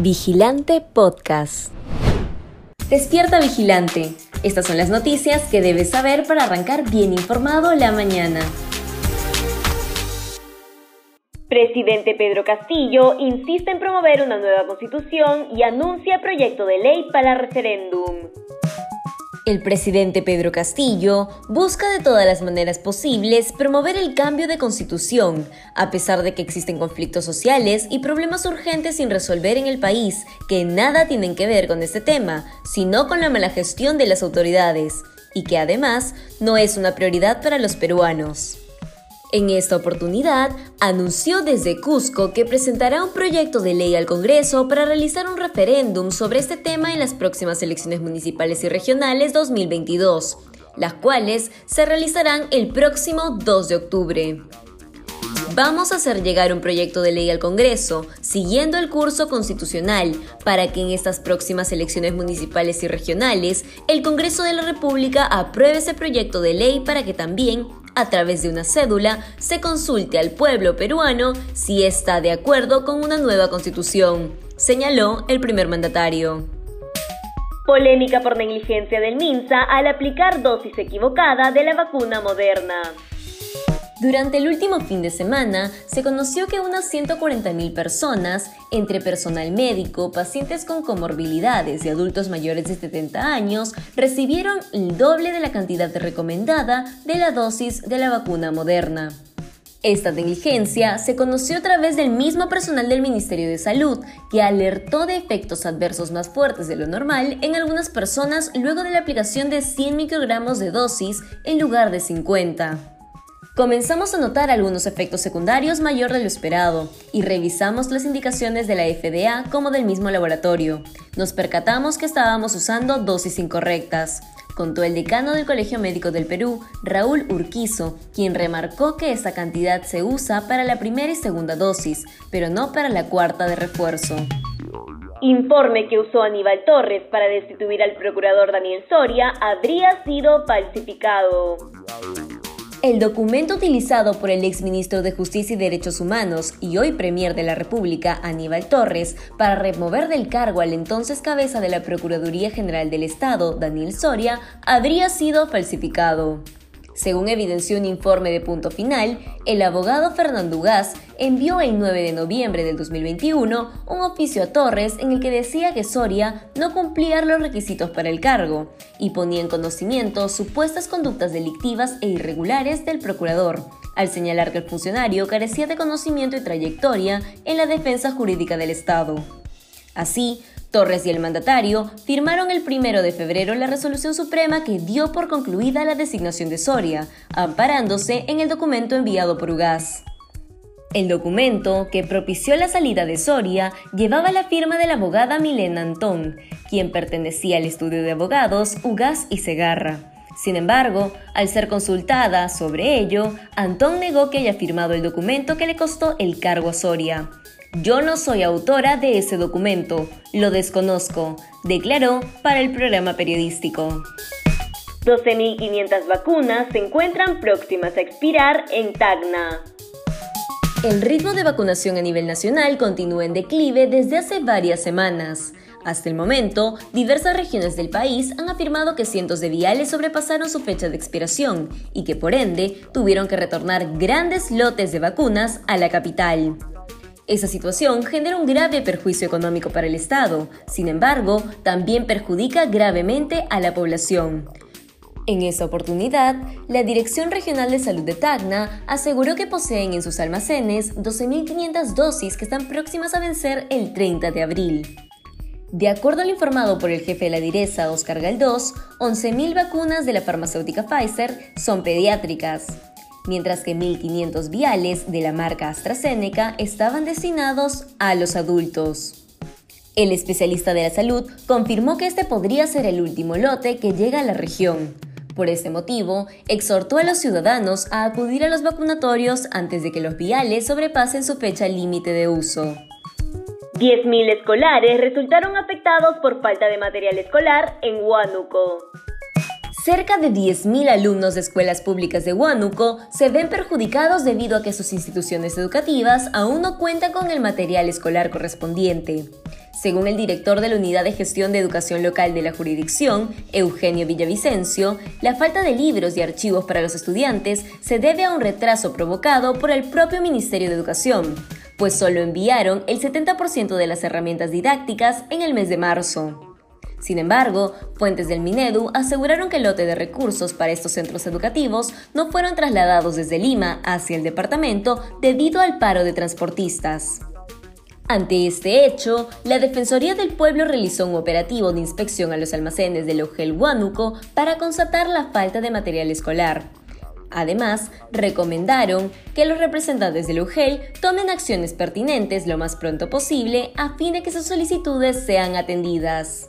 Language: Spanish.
Vigilante Podcast. Despierta Vigilante. Estas son las noticias que debes saber para arrancar bien informado la mañana. Presidente Pedro Castillo insiste en promover una nueva constitución y anuncia proyecto de ley para referéndum. El presidente Pedro Castillo busca de todas las maneras posibles promover el cambio de constitución, a pesar de que existen conflictos sociales y problemas urgentes sin resolver en el país que nada tienen que ver con este tema, sino con la mala gestión de las autoridades, y que además no es una prioridad para los peruanos. En esta oportunidad, anunció desde Cusco que presentará un proyecto de ley al Congreso para realizar un referéndum sobre este tema en las próximas elecciones municipales y regionales 2022, las cuales se realizarán el próximo 2 de octubre. Vamos a hacer llegar un proyecto de ley al Congreso, siguiendo el curso constitucional, para que en estas próximas elecciones municipales y regionales, el Congreso de la República apruebe ese proyecto de ley para que también a través de una cédula, se consulte al pueblo peruano si está de acuerdo con una nueva constitución, señaló el primer mandatario. Polémica por negligencia del MINSA al aplicar dosis equivocada de la vacuna moderna. Durante el último fin de semana, se conoció que unas 140.000 personas, entre personal médico, pacientes con comorbilidades y adultos mayores de 70 años, recibieron el doble de la cantidad recomendada de la dosis de la vacuna moderna. Esta negligencia se conoció a través del mismo personal del Ministerio de Salud, que alertó de efectos adversos más fuertes de lo normal en algunas personas luego de la aplicación de 100 microgramos de dosis en lugar de 50. Comenzamos a notar algunos efectos secundarios mayor de lo esperado y revisamos las indicaciones de la FDA como del mismo laboratorio. Nos percatamos que estábamos usando dosis incorrectas, contó el decano del Colegio Médico del Perú, Raúl Urquizo, quien remarcó que esa cantidad se usa para la primera y segunda dosis, pero no para la cuarta de refuerzo. Informe que usó Aníbal Torres para destituir al procurador Daniel Soria habría sido falsificado. El documento utilizado por el exministro de Justicia y Derechos Humanos y hoy Premier de la República, Aníbal Torres, para remover del cargo al entonces cabeza de la Procuraduría General del Estado, Daniel Soria, habría sido falsificado. Según evidenció un informe de punto final, el abogado Fernando Ugaz envió el 9 de noviembre del 2021 un oficio a Torres en el que decía que Soria no cumplía los requisitos para el cargo y ponía en conocimiento supuestas conductas delictivas e irregulares del procurador, al señalar que el funcionario carecía de conocimiento y trayectoria en la defensa jurídica del Estado. Así, Torres y el mandatario firmaron el primero de febrero la resolución suprema que dio por concluida la designación de Soria, amparándose en el documento enviado por UGAS. El documento, que propició la salida de Soria, llevaba la firma de la abogada Milena Antón, quien pertenecía al estudio de abogados UGAS y Segarra. Sin embargo, al ser consultada sobre ello, Antón negó que haya firmado el documento que le costó el cargo a Soria. Yo no soy autora de ese documento, lo desconozco, declaró para el programa periodístico. 12.500 vacunas se encuentran próximas a expirar en Tacna. El ritmo de vacunación a nivel nacional continúa en declive desde hace varias semanas. Hasta el momento, diversas regiones del país han afirmado que cientos de viales sobrepasaron su fecha de expiración y que por ende tuvieron que retornar grandes lotes de vacunas a la capital. Esa situación genera un grave perjuicio económico para el Estado, sin embargo, también perjudica gravemente a la población. En esa oportunidad, la Dirección Regional de Salud de Tacna aseguró que poseen en sus almacenes 12.500 dosis que están próximas a vencer el 30 de abril. De acuerdo al informado por el jefe de la direza, Oscar Galdós, 11.000 vacunas de la farmacéutica Pfizer son pediátricas mientras que 1.500 viales de la marca AstraZeneca estaban destinados a los adultos. El especialista de la salud confirmó que este podría ser el último lote que llega a la región. Por este motivo, exhortó a los ciudadanos a acudir a los vacunatorios antes de que los viales sobrepasen su fecha límite de uso. 10.000 escolares resultaron afectados por falta de material escolar en Huánuco. Cerca de 10.000 alumnos de escuelas públicas de Huánuco se ven perjudicados debido a que sus instituciones educativas aún no cuentan con el material escolar correspondiente. Según el director de la Unidad de Gestión de Educación Local de la jurisdicción, Eugenio Villavicencio, la falta de libros y archivos para los estudiantes se debe a un retraso provocado por el propio Ministerio de Educación, pues solo enviaron el 70% de las herramientas didácticas en el mes de marzo. Sin embargo, fuentes del Minedu aseguraron que el lote de recursos para estos centros educativos no fueron trasladados desde Lima hacia el departamento debido al paro de transportistas. Ante este hecho, la Defensoría del Pueblo realizó un operativo de inspección a los almacenes del Ogel Huánuco para constatar la falta de material escolar. Además, recomendaron que los representantes del UGEL tomen acciones pertinentes lo más pronto posible a fin de que sus solicitudes sean atendidas.